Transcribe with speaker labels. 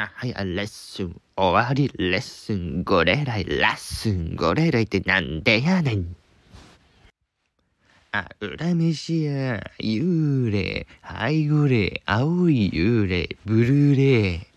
Speaker 1: あ、はい、あ、レッスン、終わり、レッスン、ゴレライ、ラッスン、ゴレライってなんでやねん。あ、裏飯や、幽霊、ハイグレ、青い幽霊、ブルーレイ。